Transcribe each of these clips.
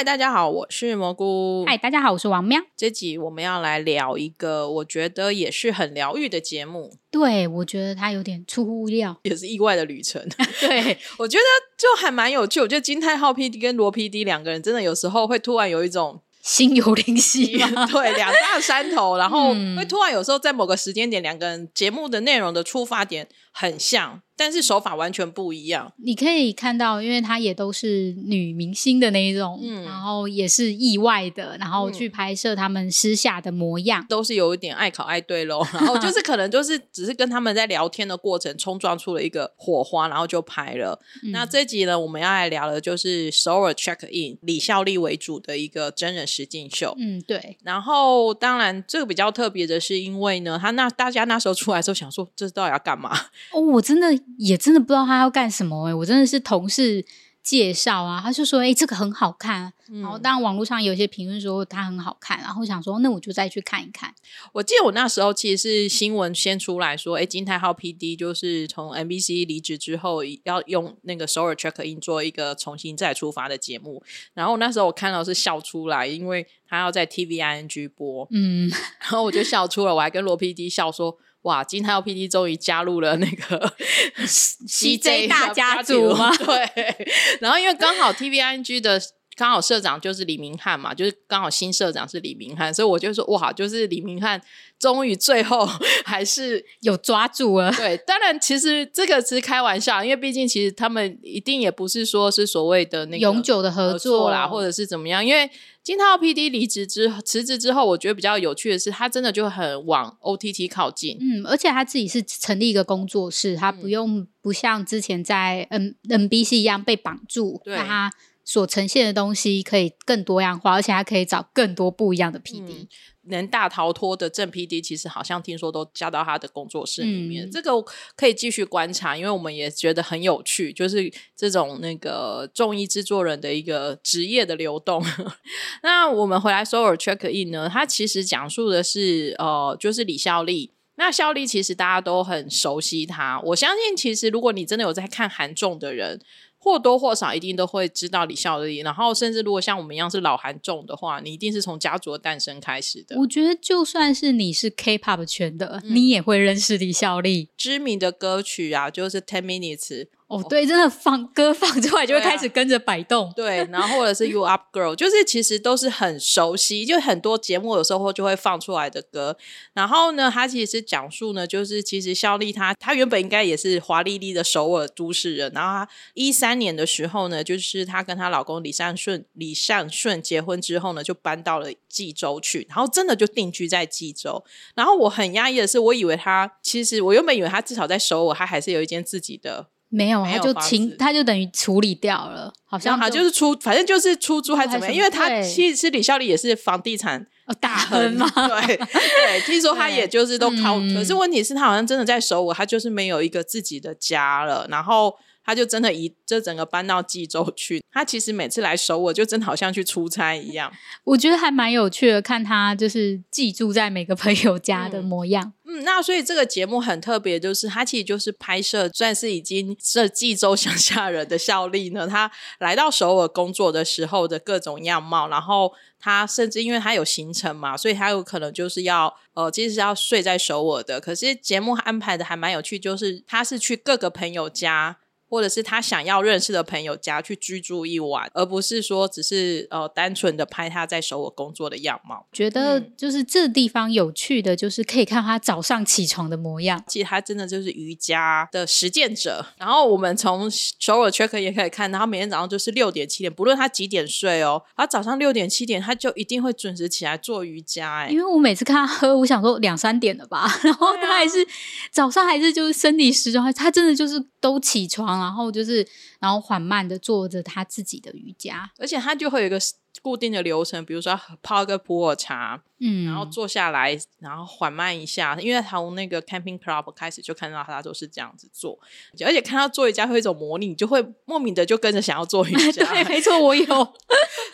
嗨，大家好，我是蘑菇。嗨，大家好，我是王喵。这集我们要来聊一个我觉得也是很疗愈的节目，对，我觉得它有点出乎意料。也是意外的旅程。对，我觉得就还蛮有趣。我觉得金泰浩 PD 跟罗 PD 两个人真的有时候会突然有一种心有灵犀吗？对两大山头，然后嗯会突然有时候在某个时间点，两个人节目的内容的出发点很像，但是手法完全不一样。你可以看到，因为她也都是女明星的那一种，嗯然后也是意外的，然后嗯去拍摄他们私下的模样。都是有一点爱考爱对喽，然后就是 可能就是只是跟他们在聊天的过程冲撞出了一个火花，然后就拍了。嗯那这集呢，我们要来聊的就是首尔 check in 李孝利为主的一个真人实境秀。嗯，对，然后，当然这个比较特别的是，因为呢，他那大家那时候出来的时候想说，这到底要干嘛？哦，我真的也真的不知道他要干什么哎、我真的是同事介绍啊，他就说哎、这个很好看，然后当然网络上有一些评论说它很好看，然后想说那我就再去看一看。我记得我那时候其实是新闻先出来说，哎，金泰浩 PD 就是从 NBC 离职之后，要用那个首尔 check in 做一个重新再出发的节目。然后那时候我看到是笑出来，因为他要在 TVING 播，嗯，然后我就笑出了，我还跟罗 PD 笑说。哇，金泰浩 PD 终于加入了那个 CJ 大家族吗 对，然后因为刚好 TVING 的刚好社长就是李明翰嘛，就是刚好新社长是李明翰，所以我就说哇，就是李明翰终于最后还是有抓住了。对。当然，其实这个是开玩笑，因为毕竟其实他们一定也不是说是所谓的那个永久的合合作啦，或者是怎么样。因为金涛 PD 离职之辞职之后，我觉得比较有趣的是，他真的就很往 OTT 靠近。嗯，而且他自己是成立一个工作室，他嗯不用不像之前在 N NBC 一样被绑住，对那他所呈现的东西可以更多样化，而且他可以找更多不一样的 PD。嗯能大逃脱的正 PD，其实好像听说都加到他的工作室里面。嗯这个可以继续观察，因为我们也觉得很有趣，就是这种那个综艺制作人的一个职业的流动。那我们回来首尔 check in 呢，它其实讲述的是呃，就是李孝利。那孝利其实大家都很熟悉他，我相信其实如果你真的有在看韩综的人，或多或少一定都会知道李孝利。然后甚至如果像我们一样是老韩众的话，你一定是从家族的诞生开始的。我觉得就算是你是 K-pop 圈的，嗯你也会认识李孝利。知名的歌曲啊，就是 Ten Minutes，哦，对，真的放歌放出来就会开始跟着摆动。对，然后或者是 You Up Girl，就是其实都是很熟悉，就很多节目有时候就会放出来的歌。然后呢，它其实是讲述呢，就是其实肖丽她她原本应该也是华丽丽的首尔都市人，然后她一三年的时候呢，就是她跟她老公李善顺李善顺结婚之后呢，就搬到了济州去，然后真的就定居在济州。然后我很压抑的是，我以为她其实我原本以为她至少在首尔，她还是有一间自己的没有，他就清他就等于处理掉了，好像像他就是出，反正就是出租还是怎么样，因为他其实李孝利也是房地产哦大亨嘛。对 对，听说他也就是都靠，嗯可是问题是，他好像真的在首尔，他就是没有一个自己的家了，然后他就真的移这整个搬到济州去。他其实每次来首尔，就真的好像去出差一样。我觉得还蛮有趣的，看他就是寄住在每个朋友家的模样。嗯，那所以这个节目很特别，就是他其实就是拍摄，算是已经这济州乡下人的效力呢。他来到首尔工作的时候的各种样貌，然后他甚至因为他有行程嘛，所以他有可能就是要呃，其实是要睡在首尔的。可是节目安排的还蛮有趣，就是他是去各个朋友家。或者是他想要认识的朋友家去居住一晚，而不是说只是呃单纯的拍他在首尔工作的样貌。觉得嗯就是这地方有趣的，就是可以看他早上起床的模样。其实他真的就是瑜伽的实践者。然后我们从首尔 check 也可以看到，他每天早上就是六点七点，不论他几点睡哦，他早上六点七点他就一定会准时起来做瑜伽。哎因，为我每次看他喝，我想说两三点了吧，然后他还是、早上还是就是生理时钟，他真的就是都起床，然后就是然后缓慢的做着他自己的瑜伽。而且他就会有一个固定的流程，比如说泡一个普洱茶，嗯，然后坐下来，然后缓慢一下，因为从那个 camping club 开始就看到他都是这样子做，而且看到做瑜伽会有一种魔力，你就会莫名的就跟着想要做瑜伽。对，没错，我有。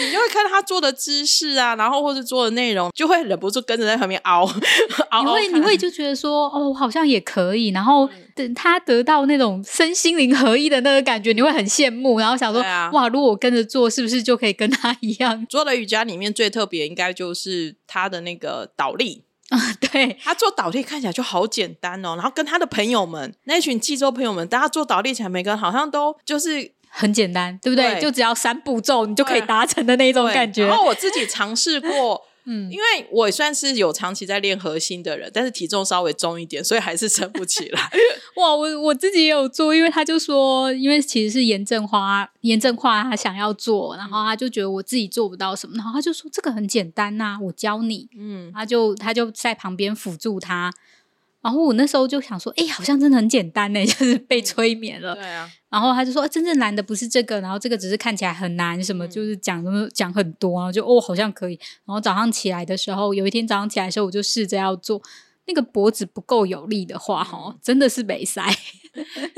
你就会看他做的姿势啊，然后或者做的内容，就会忍不住跟着在旁边凹 凹。你会你会就觉得说，哦，好像也可以。然后等他得到那种身心灵合一的那个感觉，你会很羡慕，然后想说，哇，如果我跟着做，是不是就可以跟他一样？做的瑜伽里面最特别，应该就是他的那个倒立。啊，对他做倒立看起来就好简单哦，然后跟他的朋友们那群济州朋友们，大家做倒立起来，每个人好像都就是很简单，对不对？就只要三步骤，你就可以达成的那种感觉。然后我自己尝试过。嗯，因为我算是有长期在练核心的人，但是体重稍微重一点，所以还是撑不起来。哇，我我自己也有做，因为他就说，因为其实是严正花，严正花他想要做，然后他就觉得我自己做不到什么，然后他就说这个很简单呐，我教你。嗯，他就他就在旁边辅助他。然后我那时候就想说，哎，好像真的很简单呢，就是被催眠了。对啊。然后他就说，真正难的不是这个，然后这个只是看起来很难，什么就是讲什么讲很多啊，就哦好像可以。然后早上起来的时候，有一天早上起来的时候，我就试着要做。那个脖子不够有力的话，哈，真的是没塞。因为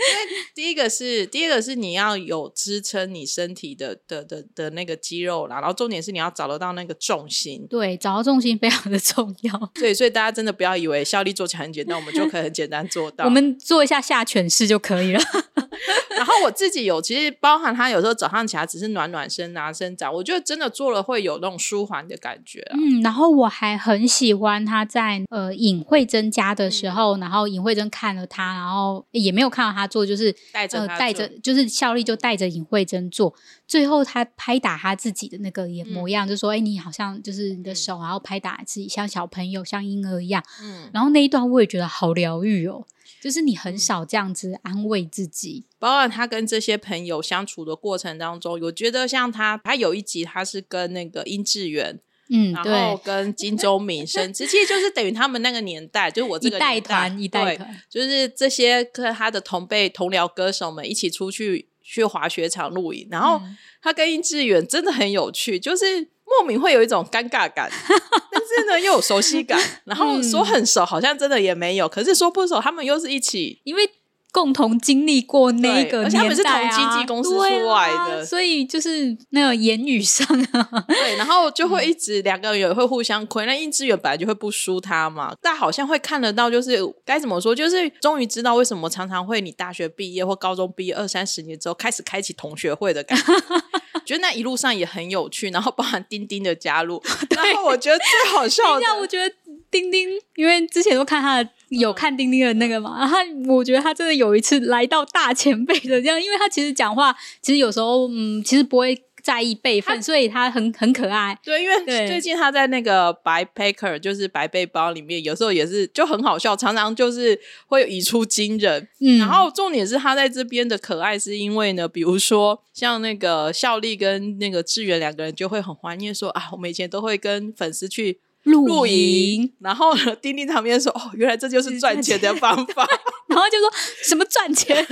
第一个是，第一个是你要有支撑你身体的的的的那个肌肉啦，然后重点是你要找得到那个重心。对，找到重心非常的重要。对，所以大家真的不要以为效力做起来很简单，我们就可以很简单做到。我们做一下下犬式就可以了。然后我自己有，其实包含他有时候早上起来只是暖暖身啊、伸展，我觉得真的做了会有那种舒缓的感觉。嗯，然后我还很喜欢他在呃尹慧珍家的时候，然后尹慧珍看了他，然后也没有看到他做，就是带着带着，就是效力就带着尹慧珍做，最后他拍打他自己的那个模样，就说：“哎，你好像就是你的手，然后拍打自己，像小朋友，像婴儿一样。”嗯，然后那一段我也觉得好疗愈哦。就是你很少这样子安慰自己，包括他跟这些朋友相处的过程当中，我觉得像他，他有一集他是跟那个殷志源，嗯，然后跟金钟敏生，其实就是等于他们那个年代，就是我这个代团一代团，就是这些跟他的同辈同僚歌手们一起出去去滑雪场露营，然后他跟殷志远真的很有趣，就是。莫名会有一种尴尬感，但是呢又有熟悉感，然后说很熟，好像真的也没有，可是说不熟，他们又是一起，因为。共同经历过那个年代啊，经纪公司出来的，所以就是那个言语上啊，对，然后就会一直两个人也会互相亏。那应志远本来就会不输他嘛，但好像会看得到，就是该怎么说，就是终于知道为什么常常会你大学毕业或高中毕业二三十年之后开始开启同学会的感觉，觉得那一路上也很有趣，然后包含丁丁的加入，然后我觉得最好笑的，我觉得丁丁，因为之前都看他的。有看丁丁的那个嘛？然后我觉得他真的有一次来到大前辈的这样，因为他其实讲话，其实有时候嗯，其实不会在意辈分，所以他很很可爱。对，因为最近他在那个白 packer，就是白背包里面，有时候也是就很好笑，常常就是会语出惊人。嗯，然后重点是他在这边的可爱，是因为呢，比如说像那个孝利跟那个志远两个人就会很怀念说啊，我们以前都会跟粉丝去。露营，然后丁丁旁边说：“哦，原来这就是赚钱的方法。”然后就说什么赚钱，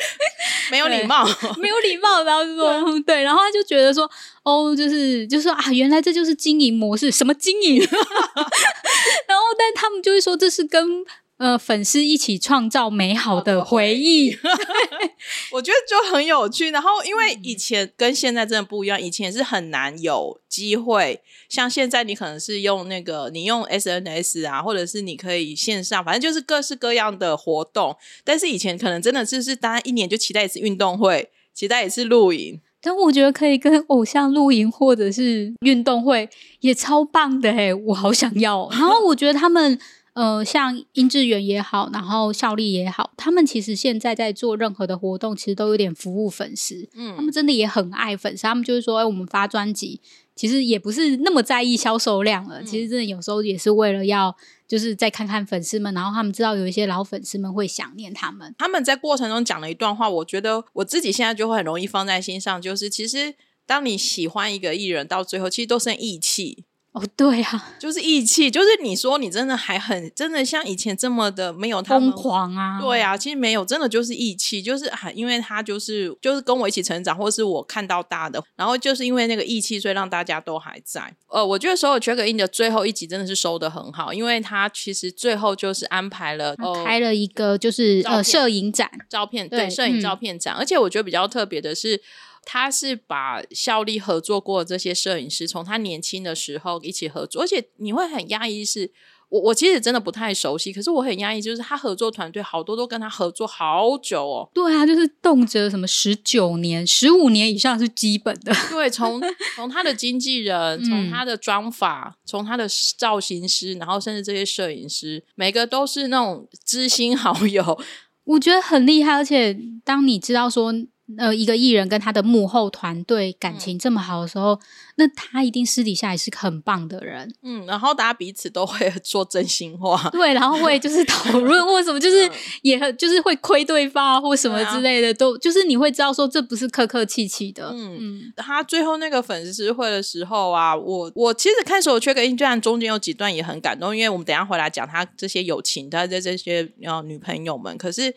没有礼貌，没有礼貌。然后就说对，然后他就觉得说：“哦，就是就说啊，原来这就是经营模式，什么经营？” 然后，但他们就会说这是跟。呃，粉丝一起创造美好的回忆，我觉得就很有趣。然后，因为以前跟现在真的不一样，以前是很难有机会，像现在你可能是用那个，你用 SNS 啊，或者是你可以线上，反正就是各式各样的活动。但是以前可能真的就是大家一年就期待一次运动会，期待一次露营。但我觉得可以跟偶像露营或者是运动会也超棒的哎，我好想要。然后我觉得他们。呃，像殷志源也好，然后效力也好，他们其实现在在做任何的活动，其实都有点服务粉丝。嗯，他们真的也很爱粉丝，他们就是说，哎，我们发专辑，其实也不是那么在意销售量了。其实真的有时候也是为了要，就是再看看粉丝们，然后他们知道有一些老粉丝们会想念他们。他们在过程中讲了一段话，我觉得我自己现在就会很容易放在心上，就是其实当你喜欢一个艺人，到最后其实都是义气。哦，对啊，就是义气，就是你说你真的还很真的像以前这么的没有疯狂啊？对啊，其实没有，真的就是义气，就是啊，因为他就是就是跟我一起成长，或是我看到大的，然后就是因为那个义气，所以让大家都还在。呃，我觉得所有 check in 的最后一集真的是收的很好，因为他其实最后就是安排了开了一个就是呃摄影展，照片对摄影照片展，而且我觉得比较特别的是。他是把效力合作过这些摄影师，从他年轻的时候一起合作，而且你会很压抑是。我我其实真的不太熟悉，可是我很压抑，就是他合作团队好多都跟他合作好久哦。对啊，就是动辄什么十九年、十五年以上是基本的。对，从从他的经纪人，从他的妆法，从他的造型师，然后甚至这些摄影师，每个都是那种知心好友，我觉得很厉害。而且当你知道说。呃，一个艺人跟他的幕后团队感情这么好的时候，那他一定私底下也是个很棒的人。嗯，然后大家彼此都会 说真心话，对，然后会就是 讨论为什么，就是也很就是会亏对方或什么之类的，都就是你会知道说这不是客客气气的。嗯嗯，他最后那个粉丝会的时候啊，我我其实看时候缺个印象，中间有几段也很感动，因为我们等下回来讲他这些友情的这这些呃女朋友们，可是。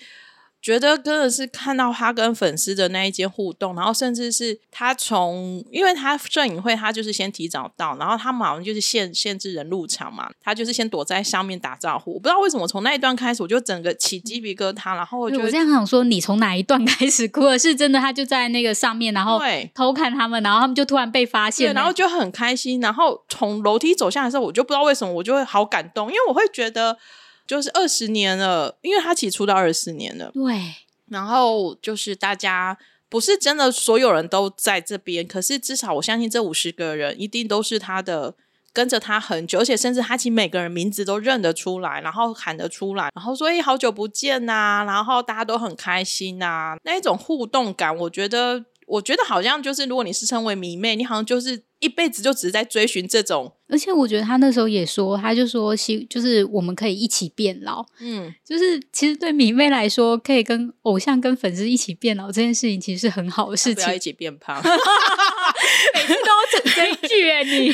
觉得真的是看到他跟粉丝的那一间互动，然后甚至是他从，因为他摄影会他就是先提早到，然后他马上就是限限制人入场嘛，他就是先躲在上面打招呼。我不知道为什么从那一段开始，我就整个起鸡皮疙瘩，然后我我这样想说，你从哪一段开始哭？是真的，他就在那个上面，然后偷看他们，然后他们就突然被发现，然后就很开心，然后从楼梯走下来的时候，我就不知道为什么，我就会好感动，因为我会觉得。就是二十年了，因为他起出道二十四年了。对，然后就是大家不是真的所有人都在这边，可是至少我相信这五十个人一定都是他的，跟着他很久，而且甚至他其实每个人名字都认得出来，然后喊得出来，然后说“哎，好久不见呐”，然后大家都很开心呐，那一种互动感，我觉得。我觉得好像就是，如果你是称为迷妹，你好像就是一辈子就只是在追寻这种。而且我觉得他那时候也说，他就说，希就是我们可以一起变老。嗯，就是其实对迷妹来说，可以跟偶像、跟粉丝一起变老这件事情，其实是很好的事情。不要一起变胖，每次都要整这一句哎，你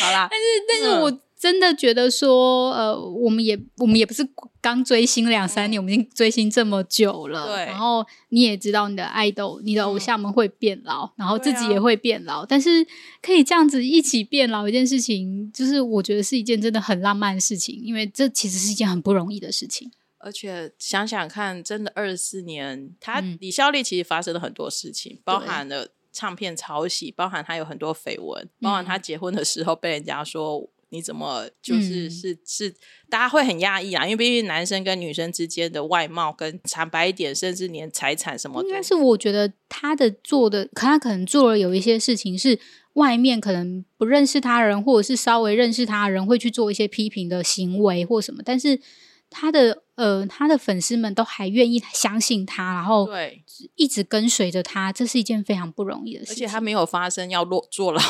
好啦。但是，但是我。真的觉得说，呃，我们也我们也不是刚追星两三年，我们已经追星这么久了。对。然后你也知道，你的爱豆、你的偶像们会变老，然后自己也会变老。但是可以这样子一起变老，一件事情，就是我觉得是一件真的很浪漫的事情，因为这其实是一件很不容易的事情。而且想想看，真的二十四年，他李孝利其实发生了很多事情，包含了唱片抄袭，包含他有很多绯闻，包含他结婚的时候被人家说。你怎么就是是是，大家会很压抑啊？因为毕竟男生跟女生之间的外貌跟惨白一点，甚至连财产什么，应该是我觉得他的做的，他可能做了有一些事情是外面可能不认识他人，或者是稍微认识他人会去做一些批评的行为或什么，但是他的。呃，他的粉丝们都还愿意相信他，然后对一直跟随着他，这是一件非常不容易的事。而且他没有发生要落坐牢、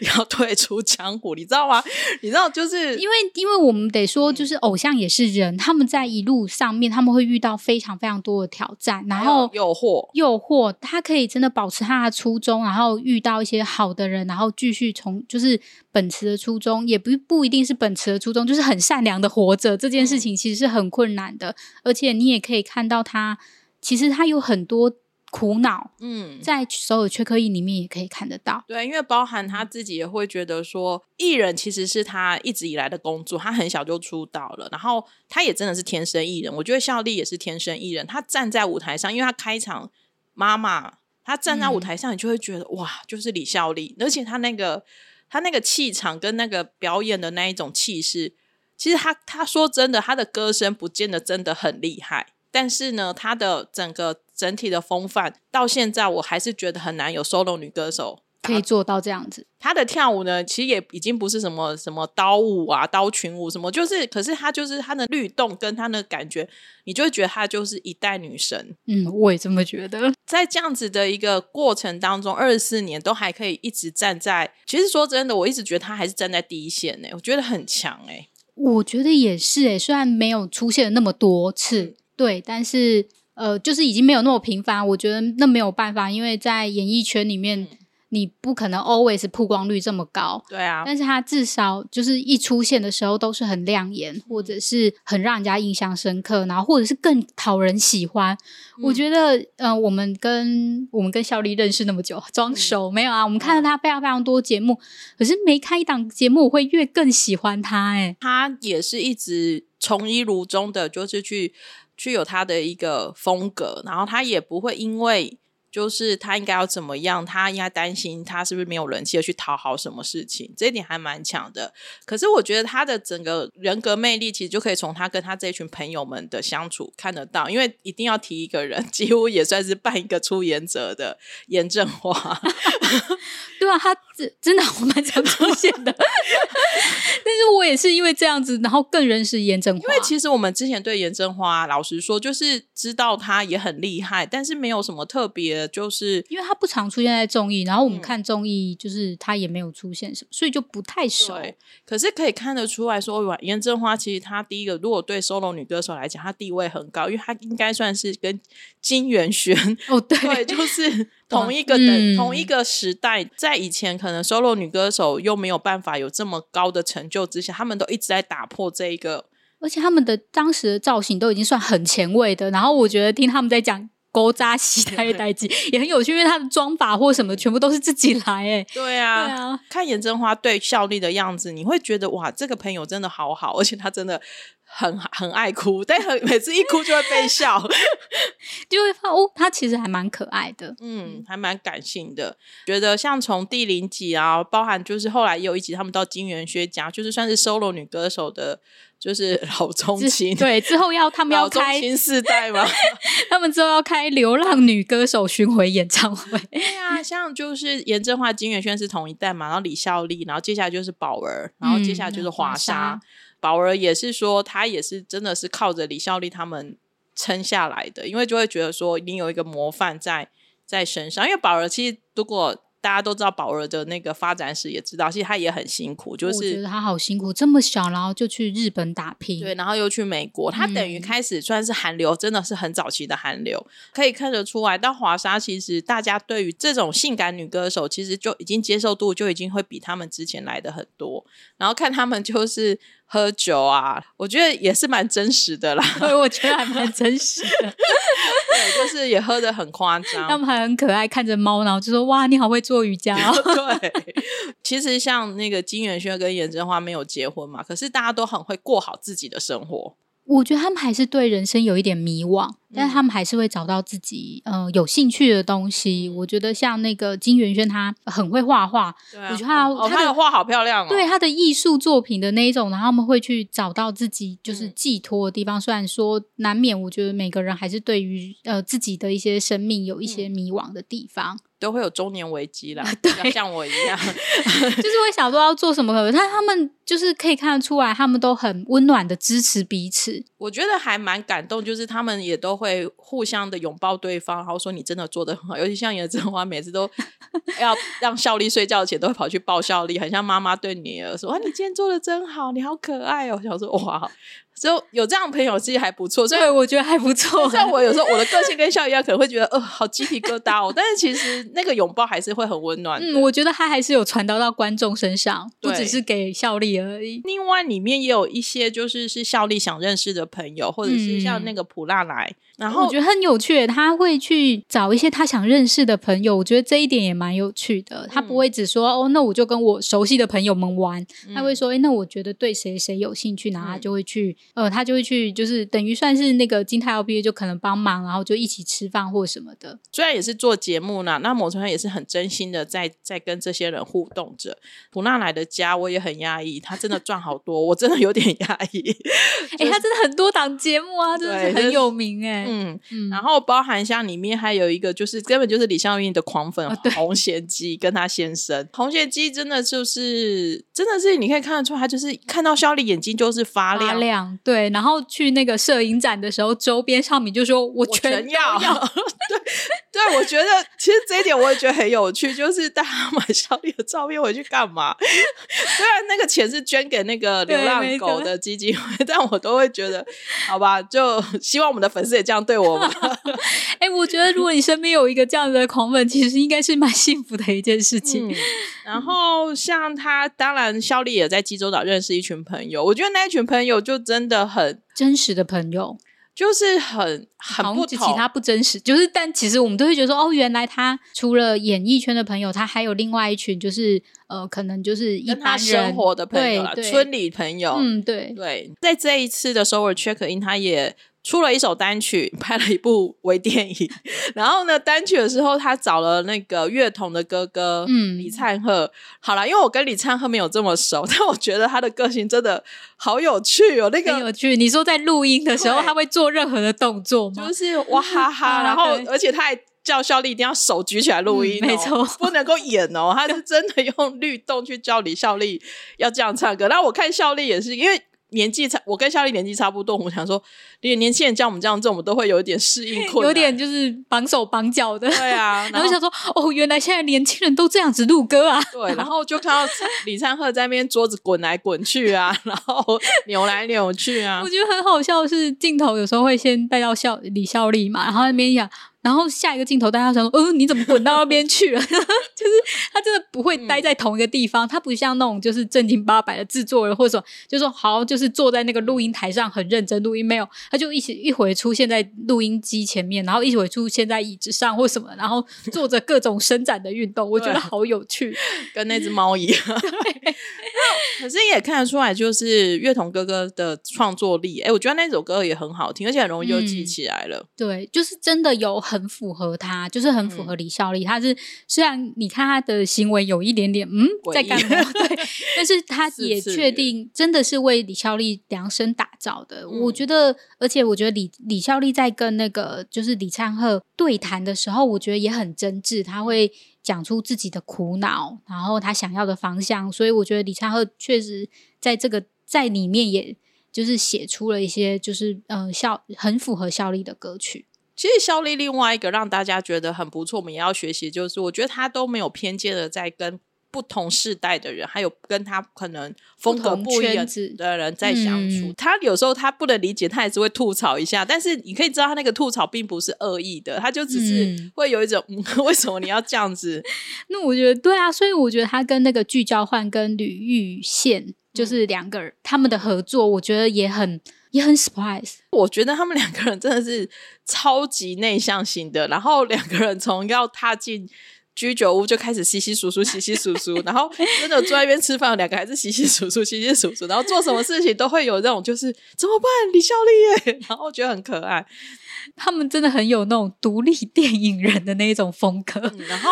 要退出江湖，你知道吗？你知道，就是因为因为我们得说，就是偶像也是人，他们在一路上面他们会遇到非常非常多的挑战，然后诱惑诱惑，他可以真的保持他的初衷，然后遇到一些好的人，然后继续从就是本持的初衷，也不不一定是本持的初衷，就是很善良的活着。这件事情其实是很困难。难的，而且你也可以看到他，其实他有很多苦恼。嗯，在所有缺刻意里面也可以看得到。对，因为包含他自己也会觉得说，艺人其实是他一直以来的工作。他很小就出道了，然后他也真的是天生艺人。我觉得孝利也是天生艺人。他站在舞台上，因为他开场妈妈，他站在舞台上，你就会觉得哇，就是李孝利，而且他那个他那个气场跟那个表演的那一种气势。其实他他说真的，他的歌声不见得真的很厉害，但是呢，他的整个整体的风范到现在，我还是觉得很难有 solo 女歌手。可以做到这样子，她的跳舞呢，其实也已经不是什么什么刀舞啊、刀群舞什么，就是，可是她就是她的律动跟她的感觉，你就会觉得她就是一代女神。嗯，我也这么觉得。在这样子的一个过程当中，二十四年都还可以一直站在，其实说真的，我一直觉得她还是站在第一线呢，我觉得很强哎。我觉得也是诶，虽然没有出现那么多次，对，但是呃，就是已经没有那么频繁。我觉得那没有办法，因为在演艺圈里面。你不可能 always 曝光率这么高，对啊，但是他至少就是一出现的时候都是很亮眼，或者是很让人家印象深刻，然后或者是更讨人喜欢。我觉得，呃，我们跟我们跟孝利认识那么久，装熟没有啊？我们看了他非常非常多节目，可是每开一档节目，我会越更喜欢他。哎，他也是一直从一如中的，就是去具有他的一个风格，然后他也不会因为。就是他应该要怎么样，他应该担心他是不是没有人气而去讨好什么事情，这一点还蛮强的。可是我觉得他的整个人格魅力，其实就可以从他跟他这群朋友们的相处看得到。因为一定要提一个人，几乎也算是扮一个出演者的严正华。对啊，他真真的我蛮常出现的。但是我也是因为这样子，然后更认识严正华。因为其实我们之前对严正华，老实说，就是知道他也很厉害，但是没有什么特别，就是因为他不常出现在综艺，然后我们看综艺，就是他也没有出现什么，所以就不太熟。可是可以看得出来说，严正花其实她第一个，如果对 solo 女歌手来讲，她地位很高，因为她应该算是跟金元萱哦，对，就是同一个的同一个时代，在以前可能 solo 女歌手又没有办法有这么高的成就之下，他们都一直在打破这一个，而且他们的当时的造型都已经算很前卫的。然后我觉得听他们在讲。勾扎西台代机也很有趣，因为他的妆法或什么全部都是自己来，哎，对啊，对啊。看颜真花对效力的样子，你会觉得哇，这个朋友真的好好，而且他真的很 很爱哭，但很 每次一哭就会被笑，就会发哦，他其实还蛮可爱的，嗯，还蛮感性的。觉得像从第零集啊，包含就是后来也有一集，他们到金元薛家，就是算是 solo 女歌手的。就是老中青，对，之后要他们要开新世代吗？他们之后要开流浪女歌手巡回演唱会。对啊，像就是严正化、金元轩是同一代嘛，然后李孝利，然后接下来就是宝儿，然后接下来就是华莎。宝儿也是说，他也是真的是靠着李孝利他们撑下来的，因为就会觉得说，你有一个模范在在身上。因为宝儿其实如果。大家都知道宝儿的那个发展史，也知道其实他也很辛苦，就是我觉得他好辛苦，这么小然后就去日本打拼，对，然后又去美国，他等于开始算是韩流，真的是很早期的韩流，可以看得出来。到华莎，其实大家对于这种性感女歌手，其实就已经接受度就已经会比他们之前来的很多。然后看他们就是喝酒啊，我觉得也是蛮真实的啦，对，我觉得还蛮真实的。对，就是也喝的很夸张，他们还很可爱，看着猫，然后就说：“哇，你好会做瑜伽。”哦对，其实像那个金元轩跟严真花没有结婚嘛，可是大家都很会过好自己的生活。我觉得他们还是对人生有一点迷惘，但是他们还是会找到自己呃有兴趣的东西。我觉得像那个金元轩，他很会画画，我觉得他他的画好漂亮哦。对他的艺术作品的那一种，然后他们会去找到自己就是寄托的地方。虽然说难免，我觉得每个人还是对于呃自己的一些生命有一些迷惘的地方。都会有中年危机啦，对，像我一样，就是会想说要做什么。但他们就是可以看得出来，他们都很温暖的支持彼此。我觉得还蛮感动，就是他们也都会互相的拥抱对方，然后说你真的做的很好。尤其像严正花，每次都 要让效力睡觉前都会跑去抱效力，很像妈妈对女儿说：“哇，你今天做的真好，你好可爱哦。”想说哇。就有这样朋友其实还不错，所以我觉得还不错。像我有时候我的个性跟笑一样，可能会觉得呃好 鸡皮疙瘩哦。但是其实那个拥抱还是会很温暖。嗯，我觉得他还是有传导到观众身上，不只是给效力而已。另外里面也有一些就是是效力想认识的朋友，或者是像那个普拉来。然后我觉得很有趣，他会去找一些他想认识的朋友，我觉得这一点也蛮有趣的。他不会只说哦，那我就跟我熟悉的朋友们玩，他会说，哎，那我觉得对谁谁有兴趣，然后他就会去，呃，他就会去，就是等于算是那个金泰 L P 就可能帮忙，然后就一起吃饭或什么的。虽然也是做节目呢，那某程度也是很真心的在在跟这些人互动着。普纳来的家我也很压抑，他真的赚好多，我真的有点压抑。哎，他真的很多档节目啊，真的是很有名哎。嗯嗯，然后包含像里面还有一个，就是根本就是李孝运的狂粉红贤基跟他先生，红贤基真的就是真的是你可以看得出，他就是看到肖丽眼睛就是发亮亮，对。然后去那个摄影展的时候，周边上面就说我全要，对对，我觉得其实这一点我也觉得很有趣，就是大家买肖丽的照片回去干嘛？虽然那个钱是捐给那个流浪狗的基金会，但我都会觉得好吧，就希望我们的粉丝也这样。对我们？哎，我觉得如果你身边有一个这样的狂粉，其实应该是蛮幸福的一件事情。然后像他，当然肖丽也在济州岛认识一群朋友，我觉得那一群朋友就真的很真实的朋友。就是很很不同，其他不真实。就是，但其实我们都会觉得说，哦，原来他除了演艺圈的朋友，他还有另外一群，就是呃，可能就是一般生活的朋友，村里朋友。嗯，对对。在这一次的首尔 check in，他也出了一首单曲，拍了一部微电影。然后呢，单曲的时候，他找了那个乐童的哥哥，嗯，李灿赫。好了，因为我跟李灿赫没有这么熟，但我觉得他的个性真的好有趣哦。那个有趣，你说在录音的时候，他会做任何的动作吗？就是哇哈哈，然后而且他还叫效力一定要手举起来录音，没错，不能够演哦。他是真的用律动去教李孝利要这样唱歌。那我看效力也是因为。年纪差，我跟夏丽年纪差不多。我想说，连年轻人像我们这样做，我们都会有一点适应困难，有点就是绑手绑脚的。对啊，然后想说，哦，原来现在年轻人都这样子录歌啊。对，然后就看到李灿赫在那边桌子滚来滚去啊，然后扭来扭去啊。我觉得很好笑，是镜头有时候会先带到笑李孝利嘛，然后那边讲。然后下一个镜头，大家想说，呃，你怎么滚到那边去了？就是他真的不会待在同一个地方，他不像那种就是正经八百的制作人，或者说就说好，就是坐在那个录音台上很认真录音，没有，他就一起一会出现在录音机前面，然后一会出现在椅子上或什么，然后做着各种伸展的运动，我觉得好有趣，跟那只猫一样。可是也看得出来，就是乐童哥哥的创作力。哎，我觉得那首歌也很好听，而且很容易就记起来了。对，就是真的有。很符合他，就是很符合李孝利。他是虽然你看他的行为有一点点嗯在干嘛，对，但是他也确定真的是为李孝利量身打造的。我觉得，而且我觉得李李孝利在跟那个就是李灿赫对谈的时候，我觉得也很真挚。他会讲出自己的苦恼，然后他想要的方向。所以我觉得李昌赫确实在这个在里面，也就是写出了一些就是呃效很符合效力的歌曲。其实效力另外一个让大家觉得很不错，我们也要学习，就是我觉得他都没有偏见的在跟不同世代的人，还有跟他可能风格不一样的人在相处。他有时候他不能理解，他也是会吐槽一下，但是你可以知道他那个吐槽并不是恶意的，他就只是会有一种 为什么你要这样子？那我觉得对啊，所以我觉得他跟那个聚焦换跟吕玉宪就是两个人他们的合作，我觉得也很。也很 surprise，我觉得他们两个人真的是超级内向型的，然后两个人从要踏进居酒屋就开始稀稀疏疏、稀稀疏疏，然后真的坐在一边吃饭，两个还是稀稀疏疏、稀稀疏疏，然后做什么事情都会有这种就是怎么办？李孝利耶，然后觉得很可爱。他们真的很有那种独立电影人的那一种风格，然后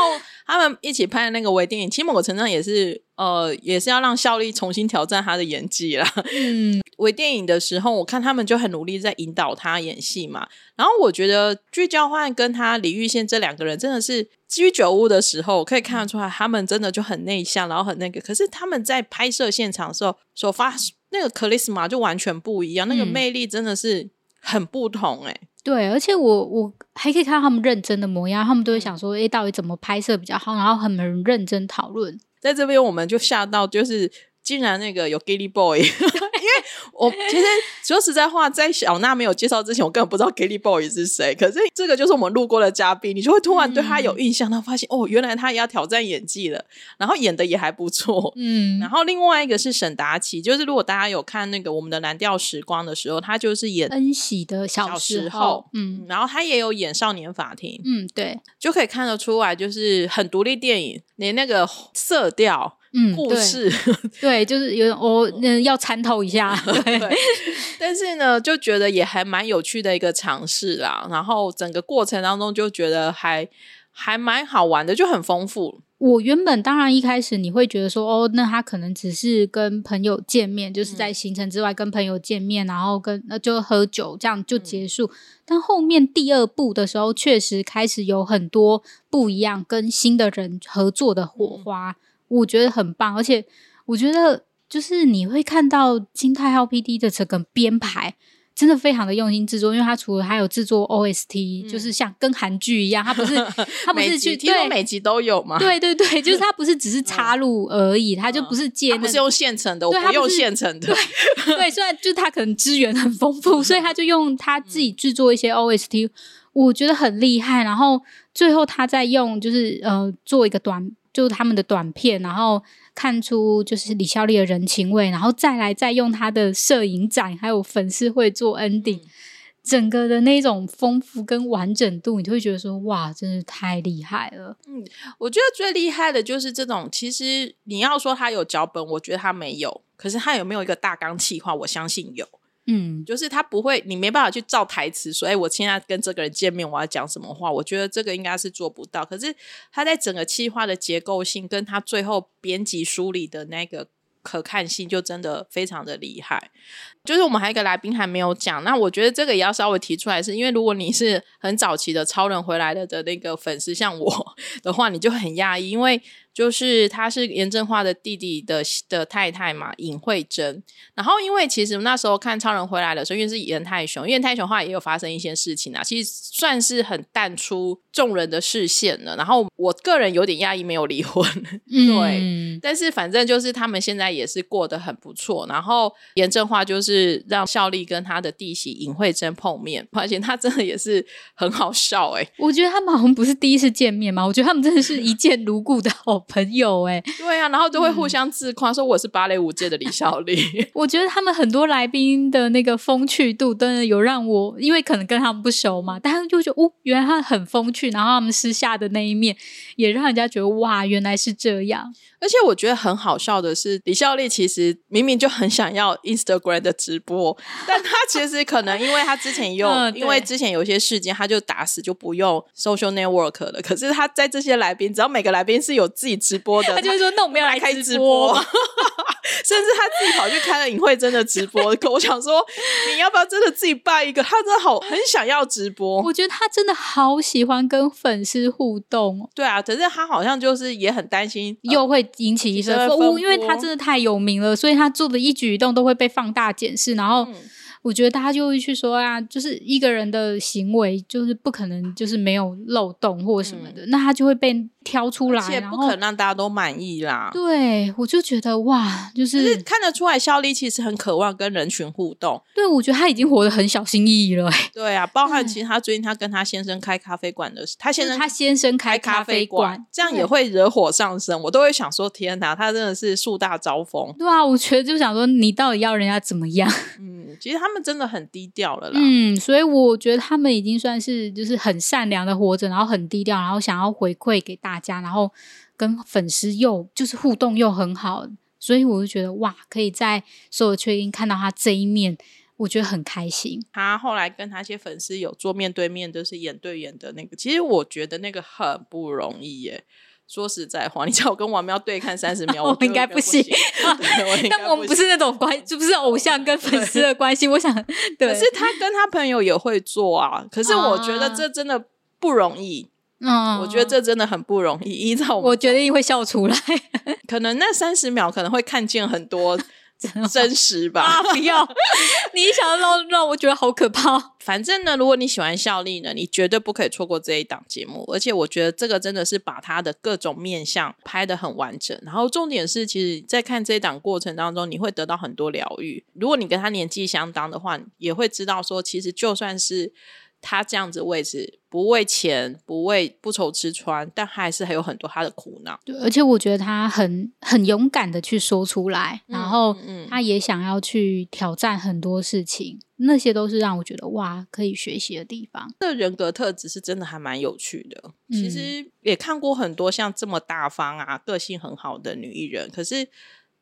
他们一起拍的那个微电影，其实某个程度上也是呃，也是要让效力重新挑战他的演技啦。嗯，微电影的时候，我看他们就很努力在引导他演戏嘛。然后我觉得聚焦换跟他李玉宪这两个人真的是居酒屋的时候，可以看得出来，他们真的就很内向，然后很那个。可是他们在拍摄现场的时候所发那个 charisma 就完全不一样，那个魅力真的是很不同哎。对，而且我我还可以看到他们认真的模样，他们都会想说，哎，到底怎么拍摄比较好，然后很认真讨论。在这边，我们就吓到，就是。竟然那个有 Gilly Boy，因为我其实说实在话，在小娜没有介绍之前，我根本不知道 Gilly Boy 是谁。可是这个就是我们路过的嘉宾，你就会突然对他有印象，然后发现哦，原来他也要挑战演技了，然后演的也还不错。嗯，然后另外一个是沈达奇，就是如果大家有看那个我们的蓝调时光的时候，他就是演恩喜的小时候，嗯，然后他也有演少年法庭，嗯，对，就可以看得出来，就是很独立电影，连那个色调。嗯，故事 对，就是有我嗯要参透一下，对。但是呢，就觉得也还蛮有趣的一个尝试啦。然后整个过程当中就觉得还还蛮好玩的，就很丰富。我原本当然一开始你会觉得说，哦，那他可能只是跟朋友见面，就是在行程之外跟朋友见面，然后跟那就喝酒这样就结束。但后面第二步的时候，确实开始有很多不一样跟新的人合作的火花。我觉得很棒，而且我觉得就是你会看到金泰浩 P D 的这个编排，真的非常的用心制作，因为他除了还有制作 O S T，就是像跟韩剧一样，他不是 他不是去对每集都有吗？对对对，就是他不是只是插入而已，他就不是接，不是用现成的，我不用现成的，对对，虽然就他可能资源很丰富，所以他就用他自己制作一些 O S T，我觉得很厉害。然后最后他再用就是呃做一个短。就是他们的短片，然后看出就是李孝利的人情味，然后再来再用他的摄影展还有粉丝会做 ending，整个的那种丰富跟完整度，你就会觉得说哇，真是太厉害了。嗯，我觉得最厉害的就是这种，其实你要说他有脚本，我觉得他没有，可是他有没有一个大纲计划？我相信有。嗯，就是他不会，你没办法去照台词说，哎，我现在跟这个人见面，我要讲什么话？我觉得这个应该是做不到。可是他在整个企划的结构性，跟他最后编辑梳理的那个可看性，就真的非常的厉害。就是我们还有一个来宾还没有讲，那我觉得这个也要稍微提出来，是因为如果你是很早期的超人回来了的那个粉丝，像我的话，你就很讶异，因为。就是他是严正化的弟弟的的太太嘛，尹慧珍。然后因为其实那时候看超人回来的时候，因为是严泰雄，因为泰雄话也有发生一些事情啊，其实算是很淡出众人的视线了。然后我个人有点压抑，没有离婚，对。但是反正就是他们现在也是过得很不错。然后严正化就是让孝利跟他的弟媳尹慧珍碰面，发现他真的也是很好笑哎。我觉得他们好像不是第一次见面嘛，我觉得他们真的是一见如故的好。朋友哎，对啊，然后都会互相自夸，说我是芭蕾舞界的李孝利。我觉得他们很多来宾的那个风趣度，真的有让我，因为可能跟他们不熟嘛，但是就觉得哦，原来他很风趣，然后他们私下的那一面，也让人家觉得哇，原来是这样。而且我觉得很好笑的是，李孝利其实明明就很想要 Instagram 的直播，但他其实可能因为他之前用，因为之前有一些事件，他就打死就不用 social network 了。可是他在这些来宾，只要每个来宾是有自己直播的，他就会说：“那我们要来开直播。”甚至他自己跑去开了尹慧珍的直播。可我想说，你要不要真的自己办一个？他真的好很想要直播。我觉得他真的好喜欢跟粉丝互动。对啊，可是他好像就是也很担心，又会。引起一阵风，因为他真的太有名了，所以他做的一举一动都会被放大检视，然后。我觉得大家就会去说啊，就是一个人的行为就是不可能就是没有漏洞或什么的，那他就会被挑出来，且不可能让大家都满意啦。对，我就觉得哇，就是看得出来，肖丽其实很渴望跟人群互动。对，我觉得他已经活得很小心翼翼了。对啊，包含其实他最近他跟他先生开咖啡馆的，他先生他先生开咖啡馆，这样也会惹火上身。我都会想说，天哪，他真的是树大招风。对啊，我觉得就想说，你到底要人家怎么样？嗯，其实。他们真的很低调了啦。嗯，所以我觉得他们已经算是就是很善良的活着，然后很低调，然后想要回馈给大家，然后跟粉丝又就是互动又很好，所以我就觉得哇，可以在所有确定看到他这一面，我觉得很开心。他后来跟他些粉丝有做面对面，就是眼对眼的那个，其实我觉得那个很不容易耶。说实在话，你叫我跟王喵对看三十秒，我应该不行。但我们不是那种关，就不是偶像跟粉丝的关系。我想，可是他跟他朋友也会做啊。可是我觉得这真的不容易。嗯，我觉得这真的很不容易。依照我决定会笑出来，可能那三十秒可能会看见很多。真实吧？不要！你一想到让我觉得好可怕。反正呢，如果你喜欢效力呢，你绝对不可以错过这一档节目。而且我觉得这个真的是把他的各种面相拍的很完整。然后重点是，其实，在看这一档过程当中，你会得到很多疗愈。如果你跟他年纪相当的话，也会知道说，其实就算是。他这样子位置不为钱不为不愁吃穿，但还是还有很多他的苦恼。对，而且我觉得他很很勇敢的去说出来，然后他也想要去挑战很多事情，那些都是让我觉得哇，可以学习的地方。这人格特质是真的还蛮有趣的。其实也看过很多像这么大方啊、个性很好的女艺人，可是。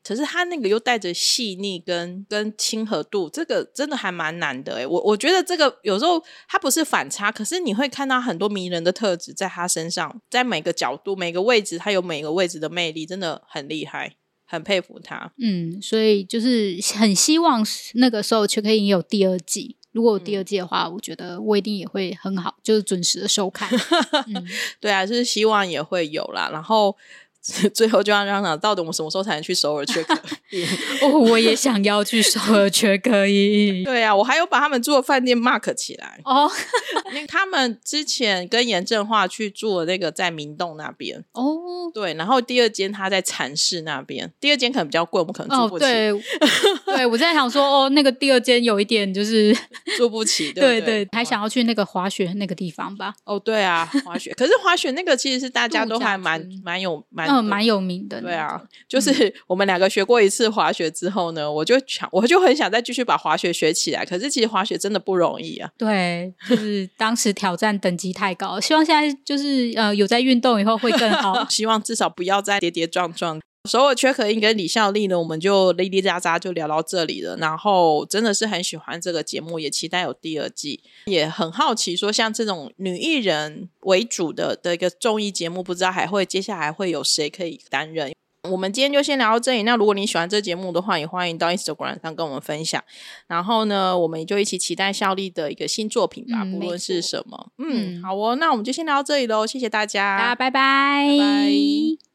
可是他那个又带着细腻跟跟亲和度，这个真的还蛮难的诶我我觉得这个有时候他不是反差，可是你会看到很多迷人的特质在他身上，在每个角度、每个位置，他有每个位置的魅力，真的很厉害，很佩服他。嗯，所以就是很希望那个时候却可以有第二季。如果有第二季的话，我觉得我一定也会很好，就是准时的收看。对啊，就是希望也会有啦。然后。最后就要让他到底我们什么时候才能去首尔缺？哦，我也想要去首尔缺可印。对啊，我还有把他们住的饭店 mark 起来哦。他们之前跟严正化去住的那个在明洞那边哦。对，然后第二间他在禅寺那边，第二间可能比较贵，我们可能住不起。对，对我在想说，哦，那个第二间有一点就是住不起，对对，还想要去那个滑雪那个地方吧？哦，对啊，滑雪。可是滑雪那个其实是大家都还蛮蛮有蛮。嗯，蛮有名的。对啊，就是我们两个学过一次滑雪之后呢，我就想，我就很想再继续把滑雪学起来。可是其实滑雪真的不容易啊。对，就 是当时挑战等级太高，希望现在就是呃有在运动以后会更好。希望至少不要再跌跌撞撞。首尔缺可英跟李孝利呢，我们就哩哩喳喳就聊到这里了。然后真的是很喜欢这个节目，也期待有第二季，也很好奇说像这种女艺人为主的的一个综艺节目，不知道还会接下来会有谁可以担任。我们今天就先聊到这里。那如果你喜欢这节目的话，也欢迎到 Instagram 上跟我们分享。然后呢，我们就一起期待效力的一个新作品吧，不论是什么。嗯，好哦，那我们就先聊到这里喽，谢谢大家，大家拜拜，拜。